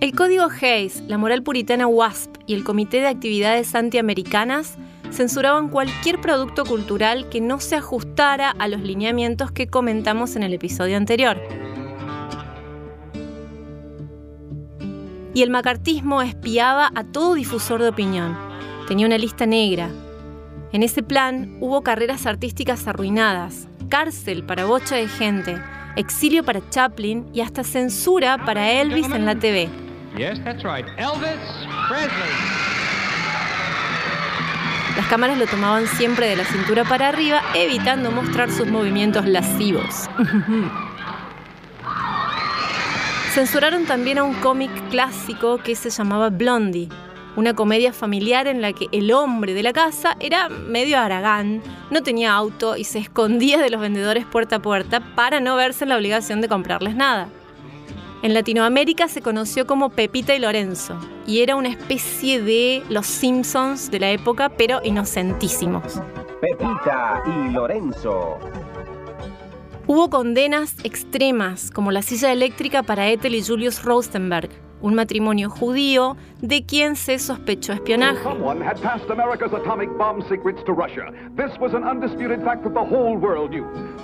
El código Hayes, la moral puritana WASP y el Comité de Actividades Antiamericanas censuraban cualquier producto cultural que no se ajustara a los lineamientos que comentamos en el episodio anterior. Y el macartismo espiaba a todo difusor de opinión. Tenía una lista negra. En ese plan hubo carreras artísticas arruinadas, cárcel para bocha de gente, exilio para Chaplin y hasta censura para Elvis en la TV. Las cámaras lo tomaban siempre de la cintura para arriba, evitando mostrar sus movimientos lascivos. Censuraron también a un cómic clásico que se llamaba Blondie, una comedia familiar en la que el hombre de la casa era medio aragán, no tenía auto y se escondía de los vendedores puerta a puerta para no verse en la obligación de comprarles nada. En Latinoamérica se conoció como Pepita y Lorenzo y era una especie de los Simpsons de la época, pero inocentísimos. Pepita y Lorenzo. Hubo condenas extremas, como la silla eléctrica para Ethel y Julius Rosenberg, un matrimonio judío de quien se sospechó espionaje.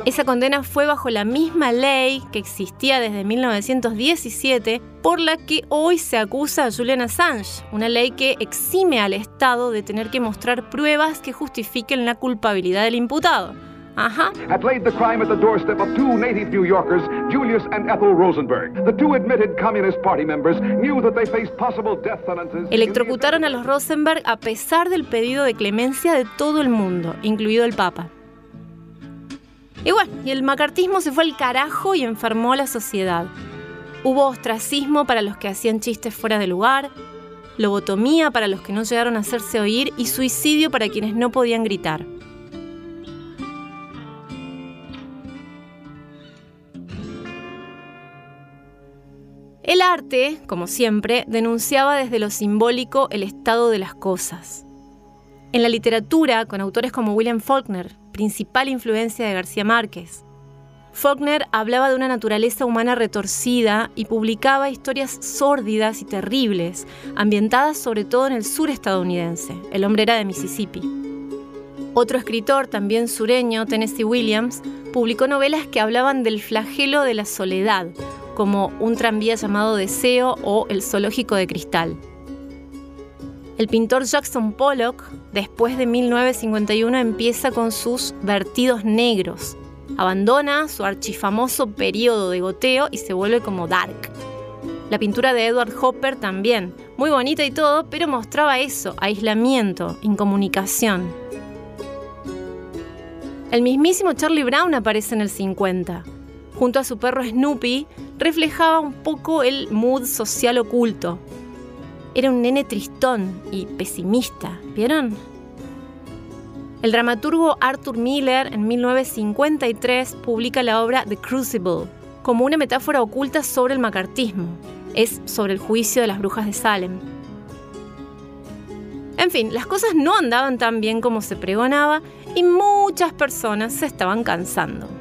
Esa condena fue bajo la misma ley que existía desde 1917, por la que hoy se acusa a Julian Assange, una ley que exime al Estado de tener que mostrar pruebas que justifiquen la culpabilidad del imputado. Ajá. Had laid the crime at the doorstep of two native New Yorkers, Julius and Ethel Rosenberg. The two admitted Communist Party members knew that they faced possible death sentences. Electrocutaron a los Rosenberg a pesar del pedido de clemencia de todo el mundo, incluido el Papa. Y bueno, y el macartismo se fue al carajo y enfermó a la sociedad. Hubo ostracismo para los que hacían chistes fuera de lugar, lobotomía para los que no llegaron a hacerse oír y suicidio para quienes no podían gritar. Arte, como siempre, denunciaba desde lo simbólico el estado de las cosas. En la literatura, con autores como William Faulkner, principal influencia de García Márquez, Faulkner hablaba de una naturaleza humana retorcida y publicaba historias sórdidas y terribles, ambientadas sobre todo en el sur estadounidense. El hombre era de Mississippi. Otro escritor, también sureño, Tennessee Williams, publicó novelas que hablaban del flagelo de la soledad, como Un tranvía llamado Deseo o El zoológico de cristal. El pintor Jackson Pollock, después de 1951, empieza con sus vertidos negros. Abandona su archifamoso periodo de goteo y se vuelve como dark. La pintura de Edward Hopper también, muy bonita y todo, pero mostraba eso, aislamiento, incomunicación. El mismísimo Charlie Brown aparece en el 50 junto a su perro Snoopy, reflejaba un poco el mood social oculto. Era un nene tristón y pesimista, ¿vieron? El dramaturgo Arthur Miller en 1953 publica la obra The Crucible como una metáfora oculta sobre el macartismo. Es sobre el juicio de las brujas de Salem. En fin, las cosas no andaban tan bien como se pregonaba y muchas personas se estaban cansando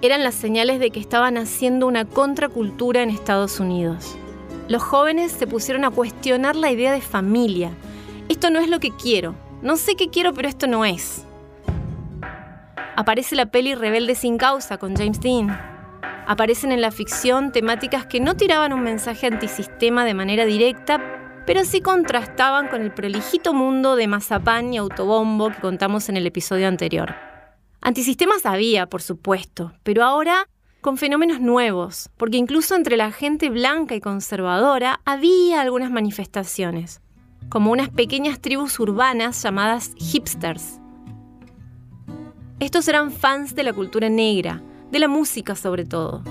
eran las señales de que estaban haciendo una contracultura en Estados Unidos. Los jóvenes se pusieron a cuestionar la idea de familia. Esto no es lo que quiero. No sé qué quiero, pero esto no es. Aparece la peli Rebelde sin causa con James Dean. Aparecen en la ficción temáticas que no tiraban un mensaje antisistema de manera directa, pero sí contrastaban con el prolijito mundo de mazapán y autobombo que contamos en el episodio anterior. Antisistemas había, por supuesto, pero ahora con fenómenos nuevos, porque incluso entre la gente blanca y conservadora había algunas manifestaciones, como unas pequeñas tribus urbanas llamadas hipsters. Estos eran fans de la cultura negra, de la música sobre todo,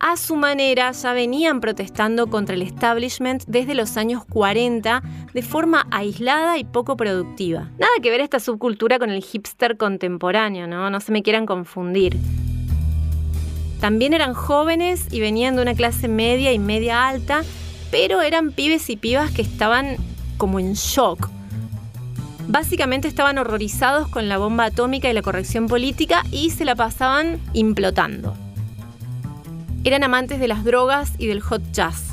a su manera ya venían protestando contra el establishment desde los años 40 de forma aislada y poco productiva. Nada que ver esta subcultura con el hipster contemporáneo, ¿no? No se me quieran confundir. También eran jóvenes y venían de una clase media y media alta, pero eran pibes y pibas que estaban como en shock. Básicamente estaban horrorizados con la bomba atómica y la corrección política y se la pasaban implotando. Eran amantes de las drogas y del hot jazz.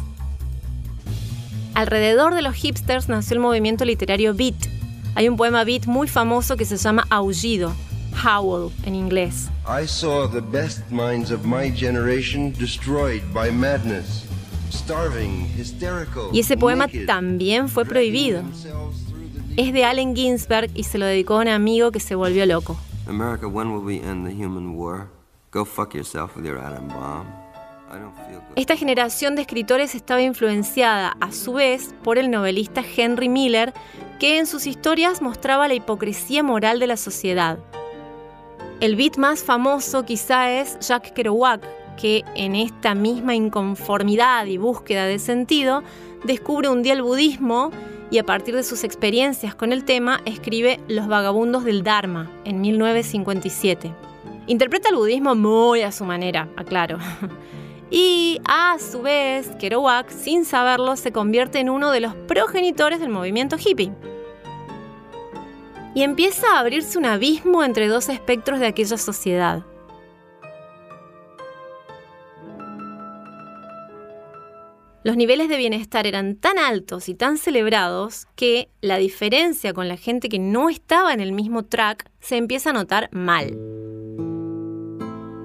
Alrededor de los hipsters nació el movimiento literario Beat. Hay un poema Beat muy famoso que se llama Aullido, Howl en inglés. I saw the best minds of my generation destroyed by madness, starving, hysterical, Y ese poema naked, también fue prohibido. Es de Allen Ginsberg y se lo dedicó a un amigo que se volvió loco. America, when will we end the human war? Go fuck yourself with your atom bomb. Esta generación de escritores estaba influenciada, a su vez, por el novelista Henry Miller, que en sus historias mostraba la hipocresía moral de la sociedad. El beat más famoso quizá es Jack Kerouac, que en esta misma inconformidad y búsqueda de sentido descubre un día el budismo y a partir de sus experiencias con el tema escribe Los vagabundos del Dharma en 1957. Interpreta el budismo muy a su manera, aclaro. Y a su vez, Kerouac, sin saberlo, se convierte en uno de los progenitores del movimiento hippie. Y empieza a abrirse un abismo entre dos espectros de aquella sociedad. Los niveles de bienestar eran tan altos y tan celebrados que la diferencia con la gente que no estaba en el mismo track se empieza a notar mal.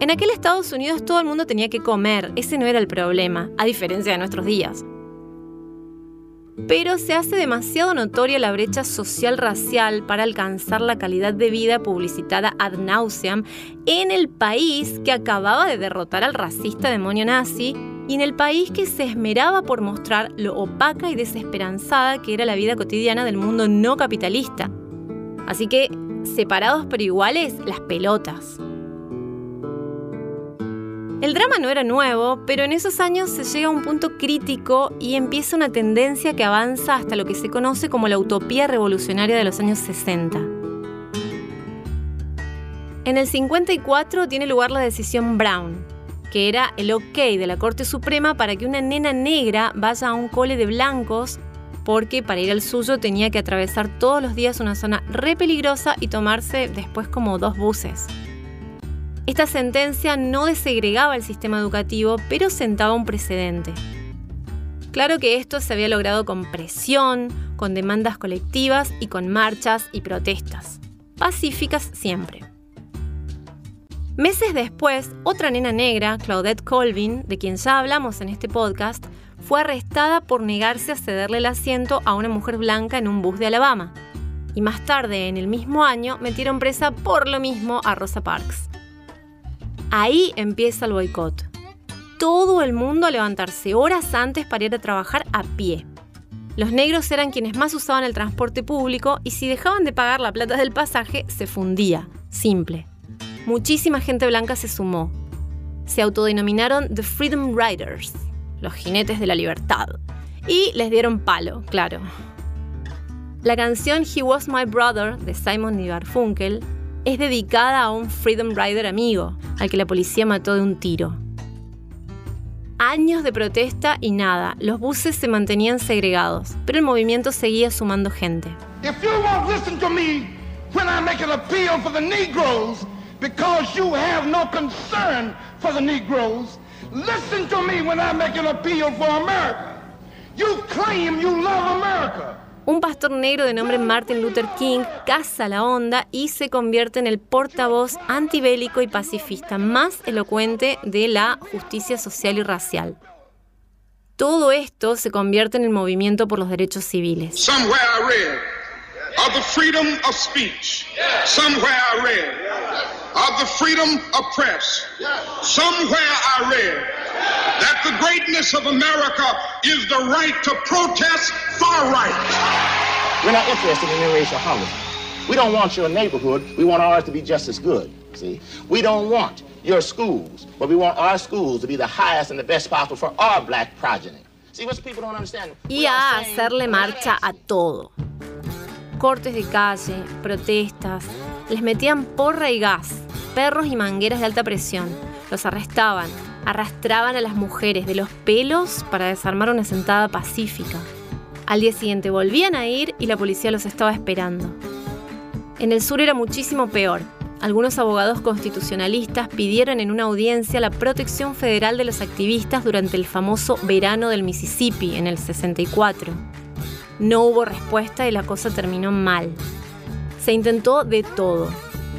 En aquel Estados Unidos todo el mundo tenía que comer, ese no era el problema, a diferencia de nuestros días. Pero se hace demasiado notoria la brecha social racial para alcanzar la calidad de vida publicitada ad nauseam en el país que acababa de derrotar al racista demonio nazi y en el país que se esmeraba por mostrar lo opaca y desesperanzada que era la vida cotidiana del mundo no capitalista. Así que, separados pero iguales, las pelotas. El drama no era nuevo, pero en esos años se llega a un punto crítico y empieza una tendencia que avanza hasta lo que se conoce como la utopía revolucionaria de los años 60. En el 54 tiene lugar la decisión Brown, que era el ok de la Corte Suprema para que una nena negra vaya a un cole de blancos porque para ir al suyo tenía que atravesar todos los días una zona re peligrosa y tomarse después como dos buses. Esta sentencia no desegregaba el sistema educativo, pero sentaba un precedente. Claro que esto se había logrado con presión, con demandas colectivas y con marchas y protestas. Pacíficas siempre. Meses después, otra nena negra, Claudette Colvin, de quien ya hablamos en este podcast, fue arrestada por negarse a cederle el asiento a una mujer blanca en un bus de Alabama. Y más tarde, en el mismo año, metieron presa por lo mismo a Rosa Parks. Ahí empieza el boicot. Todo el mundo a levantarse horas antes para ir a trabajar a pie. Los negros eran quienes más usaban el transporte público y si dejaban de pagar la plata del pasaje, se fundía. Simple. Muchísima gente blanca se sumó. Se autodenominaron The Freedom Riders, los jinetes de la libertad, y les dieron palo, claro. La canción He Was My Brother de Simon y Garfunkel es dedicada a un Freedom Rider amigo, al que la policía mató de un tiro. Años de protesta y nada, los buses se mantenían segregados, pero el movimiento seguía sumando gente. Because you have no concern for the Negroes, listen to me when I make an appeal for America. You claim you love America. Un pastor negro de nombre Martin Luther King caza la onda y se convierte en el portavoz antibélico y pacifista más elocuente de la justicia social y racial. Todo esto se convierte en el movimiento por los derechos civiles. Somewhere I read of the freedom of speech. Somewhere I read of the freedom of press. Somewhere I read that the greatness of America is the right to protest far right. We're not interested in interracial housing. We don't want your neighborhood. We want ours to be just as good. See, we don't want your schools, but we want our schools to be the highest and the best possible for our black progeny. See, what people don't understand. Y we are a saying- hacerle marcha a todo. Cortes de calle, protestas, les metían porra y gas, perros y mangueras de alta presión, los arrestaban, arrastraban a las mujeres de los pelos para desarmar una sentada pacífica. Al día siguiente volvían a ir y la policía los estaba esperando. En el sur era muchísimo peor. algunos abogados constitucionalistas pidieron en una audiencia la protección federal de los activistas durante el famoso verano del Mississippi en el 64. No hubo respuesta y la cosa terminó mal. Se intentó de todo.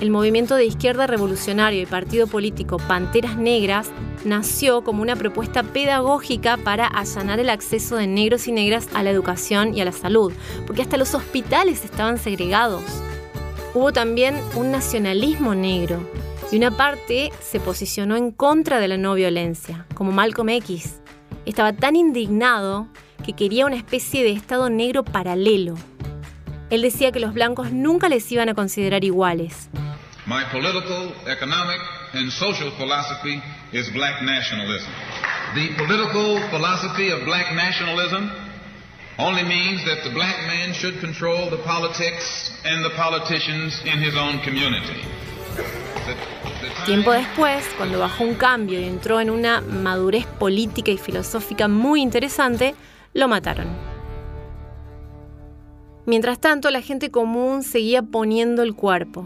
El movimiento de izquierda revolucionario y partido político Panteras Negras nació como una propuesta pedagógica para allanar el acceso de negros y negras a la educación y a la salud, porque hasta los hospitales estaban segregados. Hubo también un nacionalismo negro y una parte se posicionó en contra de la no violencia, como Malcolm X. Estaba tan indignado que quería una especie de Estado negro paralelo. Él decía que los blancos nunca les iban a considerar iguales. My political, economic, and social philosophy is black nationalism. The political philosophy of black nationalism only means that the black man should control the politics and the politicians in his own community. Tiempo después, cuando bajó un cambio y entró en una madurez política y filosófica muy interesante, lo mataron. Mientras tanto, la gente común seguía poniendo el cuerpo.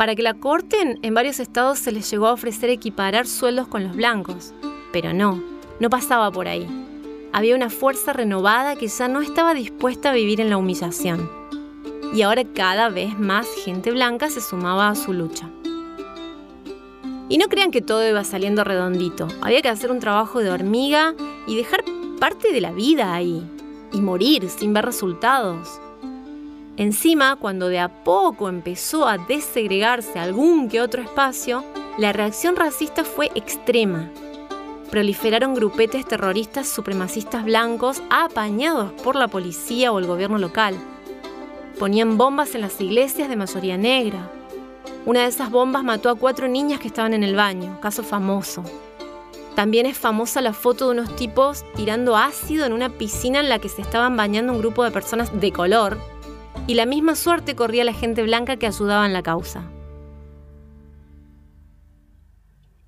Para que la corten, en varios estados se les llegó a ofrecer equiparar sueldos con los blancos, pero no, no pasaba por ahí había una fuerza renovada que ya no estaba dispuesta a vivir en la humillación. Y ahora cada vez más gente blanca se sumaba a su lucha. Y no crean que todo iba saliendo redondito. Había que hacer un trabajo de hormiga y dejar parte de la vida ahí. Y morir sin ver resultados. Encima, cuando de a poco empezó a desegregarse algún que otro espacio, la reacción racista fue extrema proliferaron grupetes terroristas supremacistas blancos apañados por la policía o el gobierno local. Ponían bombas en las iglesias de mayoría negra. Una de esas bombas mató a cuatro niñas que estaban en el baño, caso famoso. También es famosa la foto de unos tipos tirando ácido en una piscina en la que se estaban bañando un grupo de personas de color, y la misma suerte corría la gente blanca que ayudaba en la causa.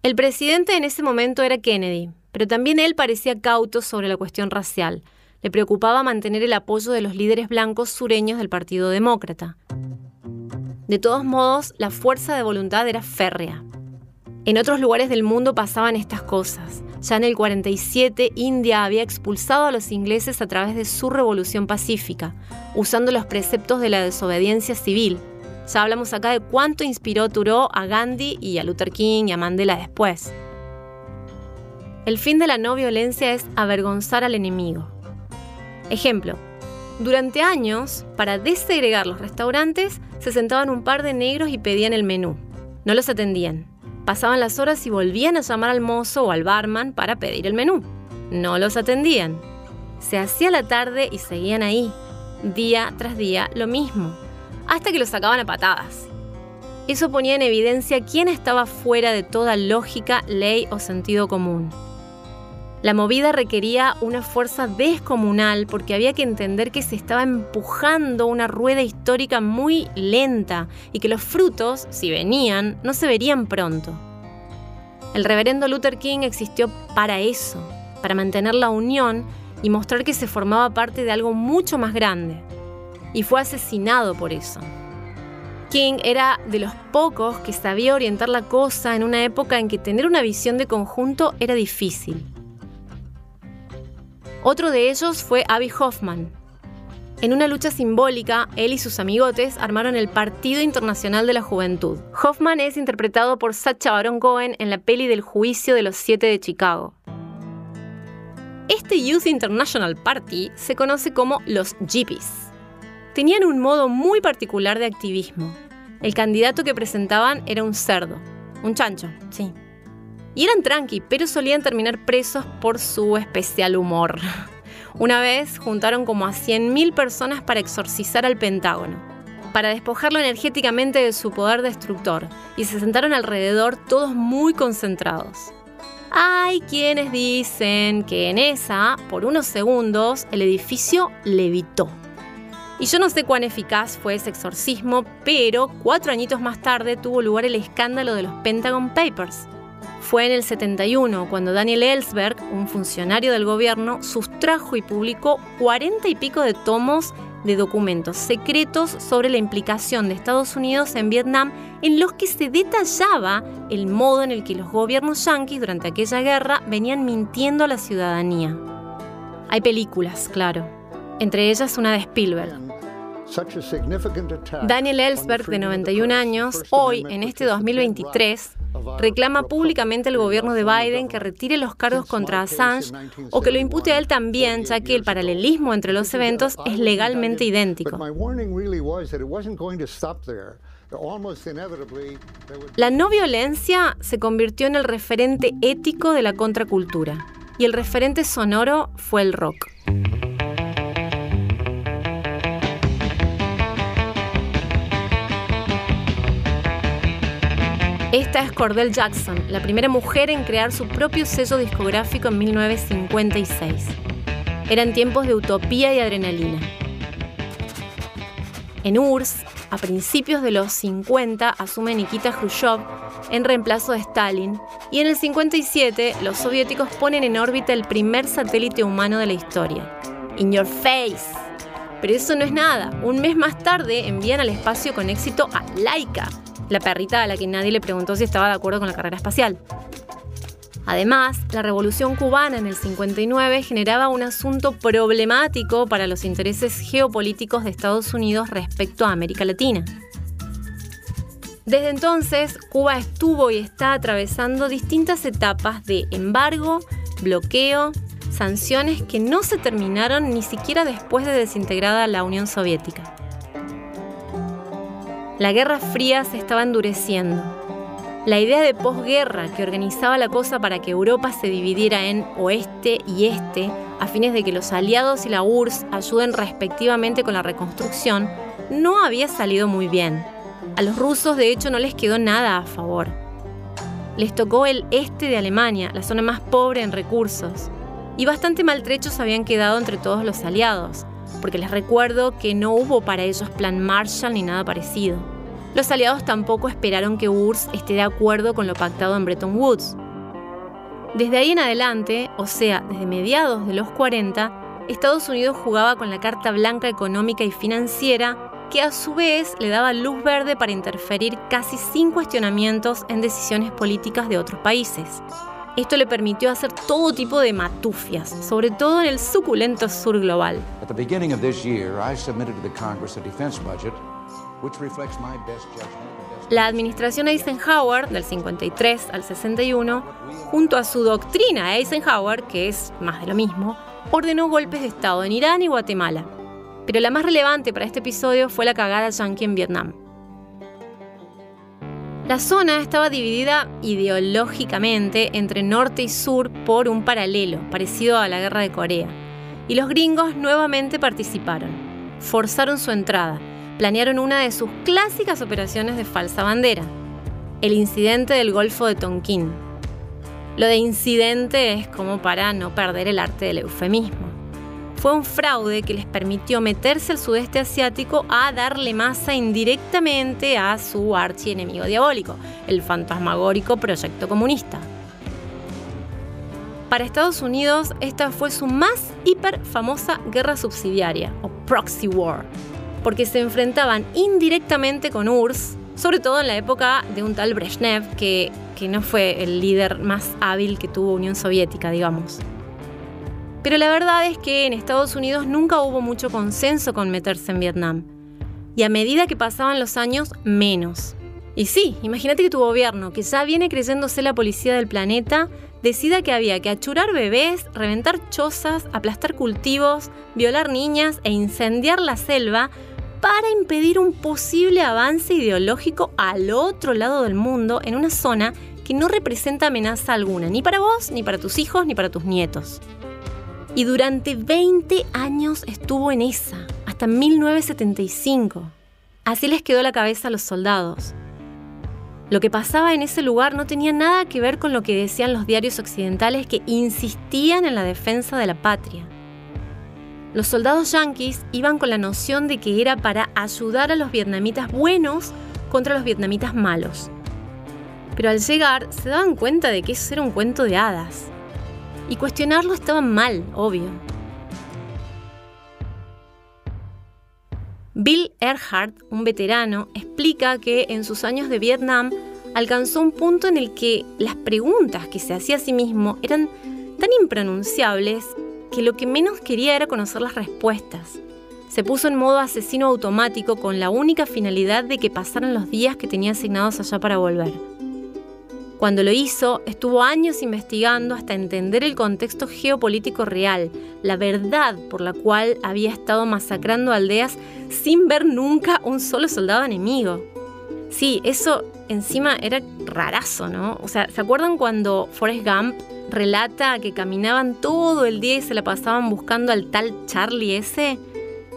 El presidente en ese momento era Kennedy, pero también él parecía cauto sobre la cuestión racial. Le preocupaba mantener el apoyo de los líderes blancos sureños del Partido Demócrata. De todos modos, la fuerza de voluntad era férrea. En otros lugares del mundo pasaban estas cosas. Ya en el 47, India había expulsado a los ingleses a través de su revolución pacífica, usando los preceptos de la desobediencia civil, ya hablamos acá de cuánto inspiró Thoreau a Gandhi y a Luther King y a Mandela después. El fin de la no violencia es avergonzar al enemigo. Ejemplo, durante años, para desegregar los restaurantes, se sentaban un par de negros y pedían el menú. No los atendían. Pasaban las horas y volvían a llamar al mozo o al barman para pedir el menú. No los atendían. Se hacía la tarde y seguían ahí, día tras día, lo mismo hasta que lo sacaban a patadas. Eso ponía en evidencia quién estaba fuera de toda lógica, ley o sentido común. La movida requería una fuerza descomunal porque había que entender que se estaba empujando una rueda histórica muy lenta y que los frutos, si venían, no se verían pronto. El reverendo Luther King existió para eso, para mantener la unión y mostrar que se formaba parte de algo mucho más grande y fue asesinado por eso. King era de los pocos que sabía orientar la cosa en una época en que tener una visión de conjunto era difícil. Otro de ellos fue Abby Hoffman. En una lucha simbólica, él y sus amigotes armaron el Partido Internacional de la Juventud. Hoffman es interpretado por Sacha Baron Cohen en la peli del Juicio de los Siete de Chicago. Este Youth International Party se conoce como los Jeepies tenían un modo muy particular de activismo. El candidato que presentaban era un cerdo, un chancho, sí. Y eran tranqui, pero solían terminar presos por su especial humor. Una vez juntaron como a 100.000 personas para exorcizar al Pentágono, para despojarlo energéticamente de su poder destructor, y se sentaron alrededor todos muy concentrados. Hay quienes dicen que en esa, por unos segundos, el edificio levitó. Y yo no sé cuán eficaz fue ese exorcismo, pero cuatro añitos más tarde tuvo lugar el escándalo de los Pentagon Papers. Fue en el 71 cuando Daniel Ellsberg, un funcionario del gobierno, sustrajo y publicó cuarenta y pico de tomos de documentos secretos sobre la implicación de Estados Unidos en Vietnam en los que se detallaba el modo en el que los gobiernos yanquis durante aquella guerra venían mintiendo a la ciudadanía. Hay películas, claro, entre ellas una de Spielberg. Daniel Ellsberg, de 91 años, hoy, en este 2023, reclama públicamente al gobierno de Biden que retire los cargos contra Assange o que lo impute a él también, ya que el paralelismo entre los eventos es legalmente idéntico. La no violencia se convirtió en el referente ético de la contracultura y el referente sonoro fue el rock. Esta es Cordell Jackson, la primera mujer en crear su propio sello discográfico en 1956. Eran tiempos de utopía y adrenalina. En URSS, a principios de los 50, asume Nikita Khrushchev en reemplazo de Stalin y en el 57 los soviéticos ponen en órbita el primer satélite humano de la historia. In your face. Pero eso no es nada. Un mes más tarde envían al espacio con éxito a Laika, la perrita a la que nadie le preguntó si estaba de acuerdo con la carrera espacial. Además, la revolución cubana en el 59 generaba un asunto problemático para los intereses geopolíticos de Estados Unidos respecto a América Latina. Desde entonces, Cuba estuvo y está atravesando distintas etapas de embargo, bloqueo, sanciones que no se terminaron ni siquiera después de desintegrada la Unión Soviética. La Guerra Fría se estaba endureciendo. La idea de posguerra que organizaba la cosa para que Europa se dividiera en oeste y este, a fines de que los aliados y la URSS ayuden respectivamente con la reconstrucción, no había salido muy bien. A los rusos de hecho no les quedó nada a favor. Les tocó el este de Alemania, la zona más pobre en recursos, y bastante maltrechos habían quedado entre todos los aliados, porque les recuerdo que no hubo para ellos plan Marshall ni nada parecido. Los aliados tampoco esperaron que URSS esté de acuerdo con lo pactado en Bretton Woods. Desde ahí en adelante, o sea, desde mediados de los 40, Estados Unidos jugaba con la carta blanca económica y financiera que a su vez le daba luz verde para interferir casi sin cuestionamientos en decisiones políticas de otros países. Esto le permitió hacer todo tipo de matufias, sobre todo en el suculento sur global. La administración Eisenhower, del 53 al 61, junto a su doctrina Eisenhower, que es más de lo mismo, ordenó golpes de Estado en Irán y Guatemala. Pero la más relevante para este episodio fue la cagada yankee en Vietnam. La zona estaba dividida ideológicamente entre norte y sur por un paralelo, parecido a la guerra de Corea. Y los gringos nuevamente participaron. Forzaron su entrada. Planearon una de sus clásicas operaciones de falsa bandera. El incidente del Golfo de Tonkin. Lo de incidente es como para no perder el arte del eufemismo fue un fraude que les permitió meterse al sudeste asiático a darle masa indirectamente a su archienemigo diabólico, el fantasmagórico proyecto comunista. Para Estados Unidos, esta fue su más hiper famosa guerra subsidiaria, o proxy war, porque se enfrentaban indirectamente con URSS, sobre todo en la época de un tal Brezhnev, que, que no fue el líder más hábil que tuvo Unión Soviética, digamos. Pero la verdad es que en Estados Unidos nunca hubo mucho consenso con meterse en Vietnam. Y a medida que pasaban los años, menos. Y sí, imagínate que tu gobierno, que ya viene creyéndose la policía del planeta, decida que había que achurar bebés, reventar chozas, aplastar cultivos, violar niñas e incendiar la selva para impedir un posible avance ideológico al otro lado del mundo en una zona que no representa amenaza alguna, ni para vos, ni para tus hijos, ni para tus nietos y durante 20 años estuvo en esa, hasta 1975. Así les quedó la cabeza a los soldados. Lo que pasaba en ese lugar no tenía nada que ver con lo que decían los diarios occidentales que insistían en la defensa de la patria. Los soldados yanquis iban con la noción de que era para ayudar a los vietnamitas buenos contra los vietnamitas malos. Pero al llegar se daban cuenta de que eso era un cuento de hadas. Y cuestionarlo estaba mal, obvio. Bill Earhart, un veterano, explica que en sus años de Vietnam alcanzó un punto en el que las preguntas que se hacía a sí mismo eran tan impronunciables que lo que menos quería era conocer las respuestas. Se puso en modo asesino automático con la única finalidad de que pasaran los días que tenía asignados allá para volver. Cuando lo hizo, estuvo años investigando hasta entender el contexto geopolítico real, la verdad por la cual había estado masacrando aldeas sin ver nunca un solo soldado enemigo. Sí, eso encima era rarazo, ¿no? O sea, ¿se acuerdan cuando Forrest Gump relata que caminaban todo el día y se la pasaban buscando al tal Charlie ese?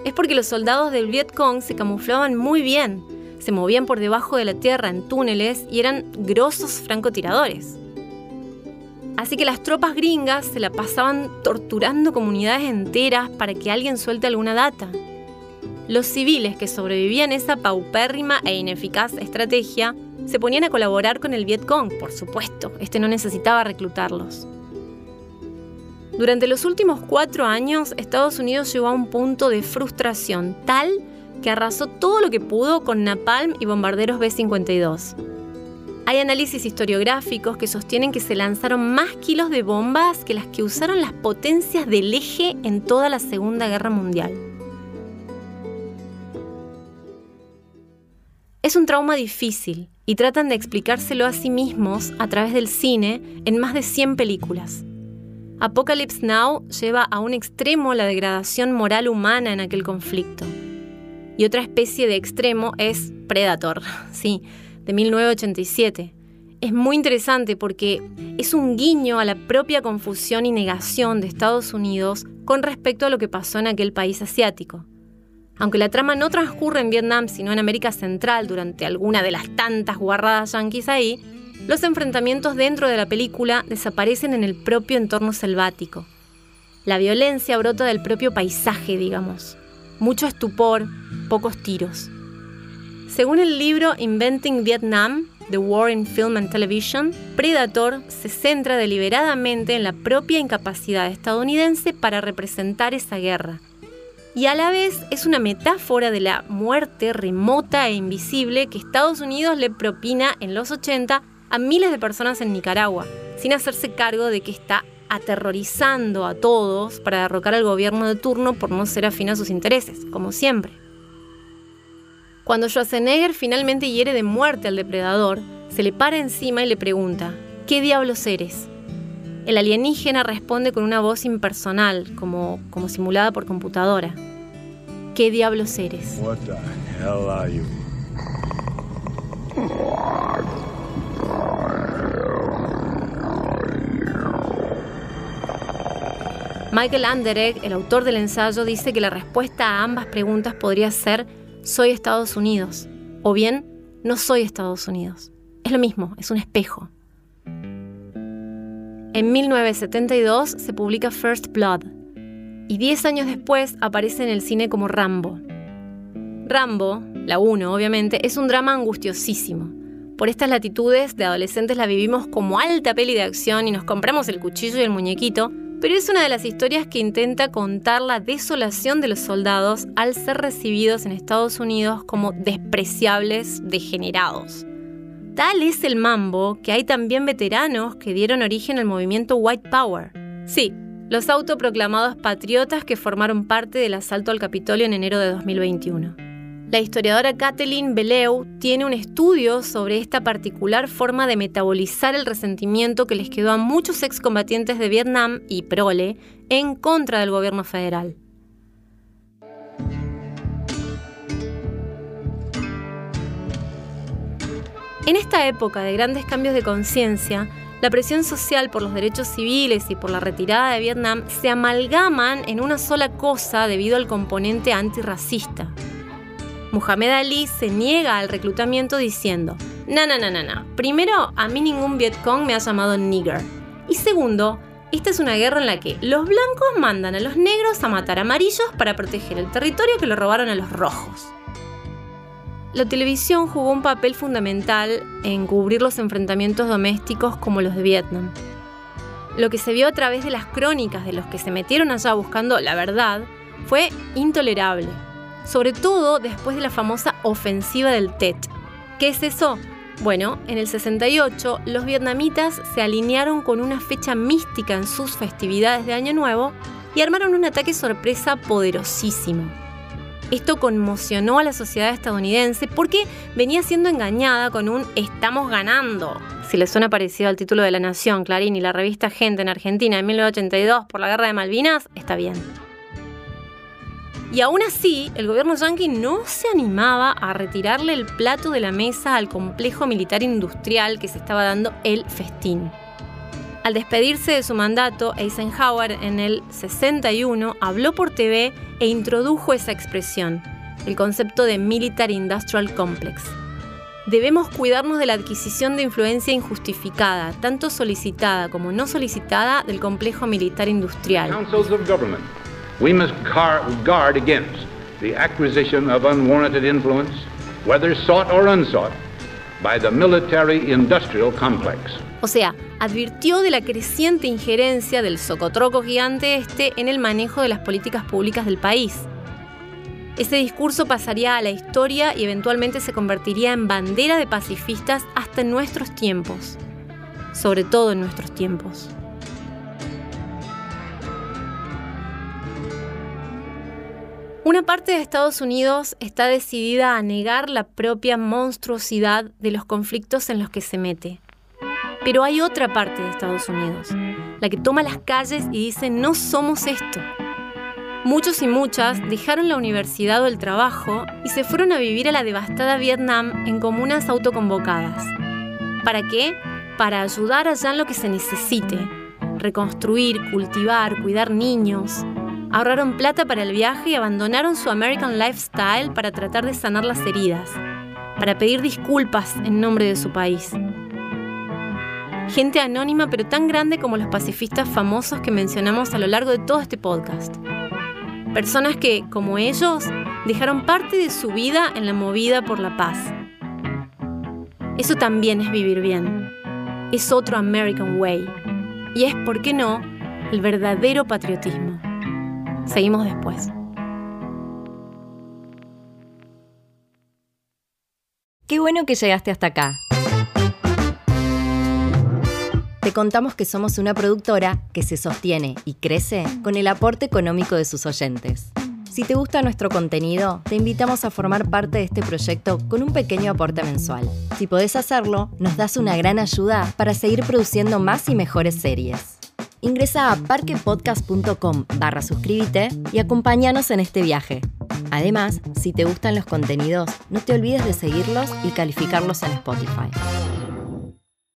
Es porque los soldados del Vietcong se camuflaban muy bien se movían por debajo de la tierra en túneles y eran grosos francotiradores. Así que las tropas gringas se la pasaban torturando comunidades enteras para que alguien suelte alguna data. Los civiles que sobrevivían a esa paupérrima e ineficaz estrategia se ponían a colaborar con el Vietcong, por supuesto, este no necesitaba reclutarlos. Durante los últimos cuatro años, Estados Unidos llegó a un punto de frustración tal que arrasó todo lo que pudo con napalm y bombarderos B-52. Hay análisis historiográficos que sostienen que se lanzaron más kilos de bombas que las que usaron las potencias del eje en toda la Segunda Guerra Mundial. Es un trauma difícil y tratan de explicárselo a sí mismos a través del cine en más de 100 películas. Apocalypse Now lleva a un extremo la degradación moral humana en aquel conflicto. Y otra especie de extremo es Predator, sí, de 1987. Es muy interesante porque es un guiño a la propia confusión y negación de Estados Unidos con respecto a lo que pasó en aquel país asiático. Aunque la trama no transcurre en Vietnam, sino en América Central durante alguna de las tantas guarradas yanquis ahí, los enfrentamientos dentro de la película desaparecen en el propio entorno selvático. La violencia brota del propio paisaje, digamos mucho estupor, pocos tiros. Según el libro Inventing Vietnam, The War in Film and Television, Predator se centra deliberadamente en la propia incapacidad estadounidense para representar esa guerra. Y a la vez es una metáfora de la muerte remota e invisible que Estados Unidos le propina en los 80 a miles de personas en Nicaragua, sin hacerse cargo de que está aterrorizando a todos para derrocar al gobierno de turno por no ser afín a sus intereses, como siempre. Cuando Schwarzenegger finalmente hiere de muerte al depredador, se le para encima y le pregunta, ¿qué diablos eres? El alienígena responde con una voz impersonal, como, como simulada por computadora. ¿Qué diablos eres? What the hell are you? Michael Anderegg, el autor del ensayo, dice que la respuesta a ambas preguntas podría ser soy Estados Unidos o bien no soy Estados Unidos. Es lo mismo, es un espejo. En 1972 se publica First Blood y 10 años después aparece en el cine como Rambo. Rambo, la 1 obviamente, es un drama angustiosísimo. Por estas latitudes de adolescentes la vivimos como alta peli de acción y nos compramos el cuchillo y el muñequito, pero es una de las historias que intenta contar la desolación de los soldados al ser recibidos en Estados Unidos como despreciables degenerados. Tal es el mambo que hay también veteranos que dieron origen al movimiento White Power. Sí, los autoproclamados patriotas que formaron parte del asalto al Capitolio en enero de 2021. La historiadora Kathleen Beleu tiene un estudio sobre esta particular forma de metabolizar el resentimiento que les quedó a muchos excombatientes de Vietnam y prole en contra del gobierno federal. En esta época de grandes cambios de conciencia, la presión social por los derechos civiles y por la retirada de Vietnam se amalgaman en una sola cosa debido al componente antirracista. Muhammad Ali se niega al reclutamiento diciendo, no, no, no, no, no. Primero, a mí ningún Vietcong me ha llamado nigger. Y segundo, esta es una guerra en la que los blancos mandan a los negros a matar amarillos para proteger el territorio que le robaron a los rojos. La televisión jugó un papel fundamental en cubrir los enfrentamientos domésticos como los de Vietnam. Lo que se vio a través de las crónicas de los que se metieron allá buscando la verdad fue intolerable sobre todo después de la famosa ofensiva del Tet. ¿Qué es eso? Bueno, en el 68 los vietnamitas se alinearon con una fecha mística en sus festividades de Año Nuevo y armaron un ataque sorpresa poderosísimo. Esto conmocionó a la sociedad estadounidense porque venía siendo engañada con un estamos ganando. Si le suena parecido al título de La Nación, Clarín y la revista Gente en Argentina en 1982 por la Guerra de Malvinas, está bien. Y aún así, el gobierno yanqui no se animaba a retirarle el plato de la mesa al complejo militar industrial que se estaba dando el festín. Al despedirse de su mandato, Eisenhower en el 61 habló por TV e introdujo esa expresión, el concepto de Military Industrial Complex. Debemos cuidarnos de la adquisición de influencia injustificada, tanto solicitada como no solicitada, del complejo militar industrial. By the military industrial complex. O sea, advirtió de la creciente injerencia del socotroco gigante este en el manejo de las políticas públicas del país. Ese discurso pasaría a la historia y eventualmente se convertiría en bandera de pacifistas hasta nuestros tiempos, sobre todo en nuestros tiempos. Una parte de Estados Unidos está decidida a negar la propia monstruosidad de los conflictos en los que se mete. Pero hay otra parte de Estados Unidos, la que toma las calles y dice no somos esto. Muchos y muchas dejaron la universidad o el trabajo y se fueron a vivir a la devastada Vietnam en comunas autoconvocadas. ¿Para qué? Para ayudar allá en lo que se necesite. Reconstruir, cultivar, cuidar niños, ahorraron plata para el viaje y abandonaron su American lifestyle para tratar de sanar las heridas, para pedir disculpas en nombre de su país. Gente anónima pero tan grande como los pacifistas famosos que mencionamos a lo largo de todo este podcast. Personas que, como ellos, dejaron parte de su vida en la movida por la paz. Eso también es vivir bien. Es otro American Way. Y es, ¿por qué no?, el verdadero patriotismo. Seguimos después. Qué bueno que llegaste hasta acá. Te contamos que somos una productora que se sostiene y crece con el aporte económico de sus oyentes. Si te gusta nuestro contenido, te invitamos a formar parte de este proyecto con un pequeño aporte mensual. Si podés hacerlo, nos das una gran ayuda para seguir produciendo más y mejores series. Ingresa a parquepodcast.com barra suscríbete y acompáñanos en este viaje. Además, si te gustan los contenidos, no te olvides de seguirlos y calificarlos en Spotify.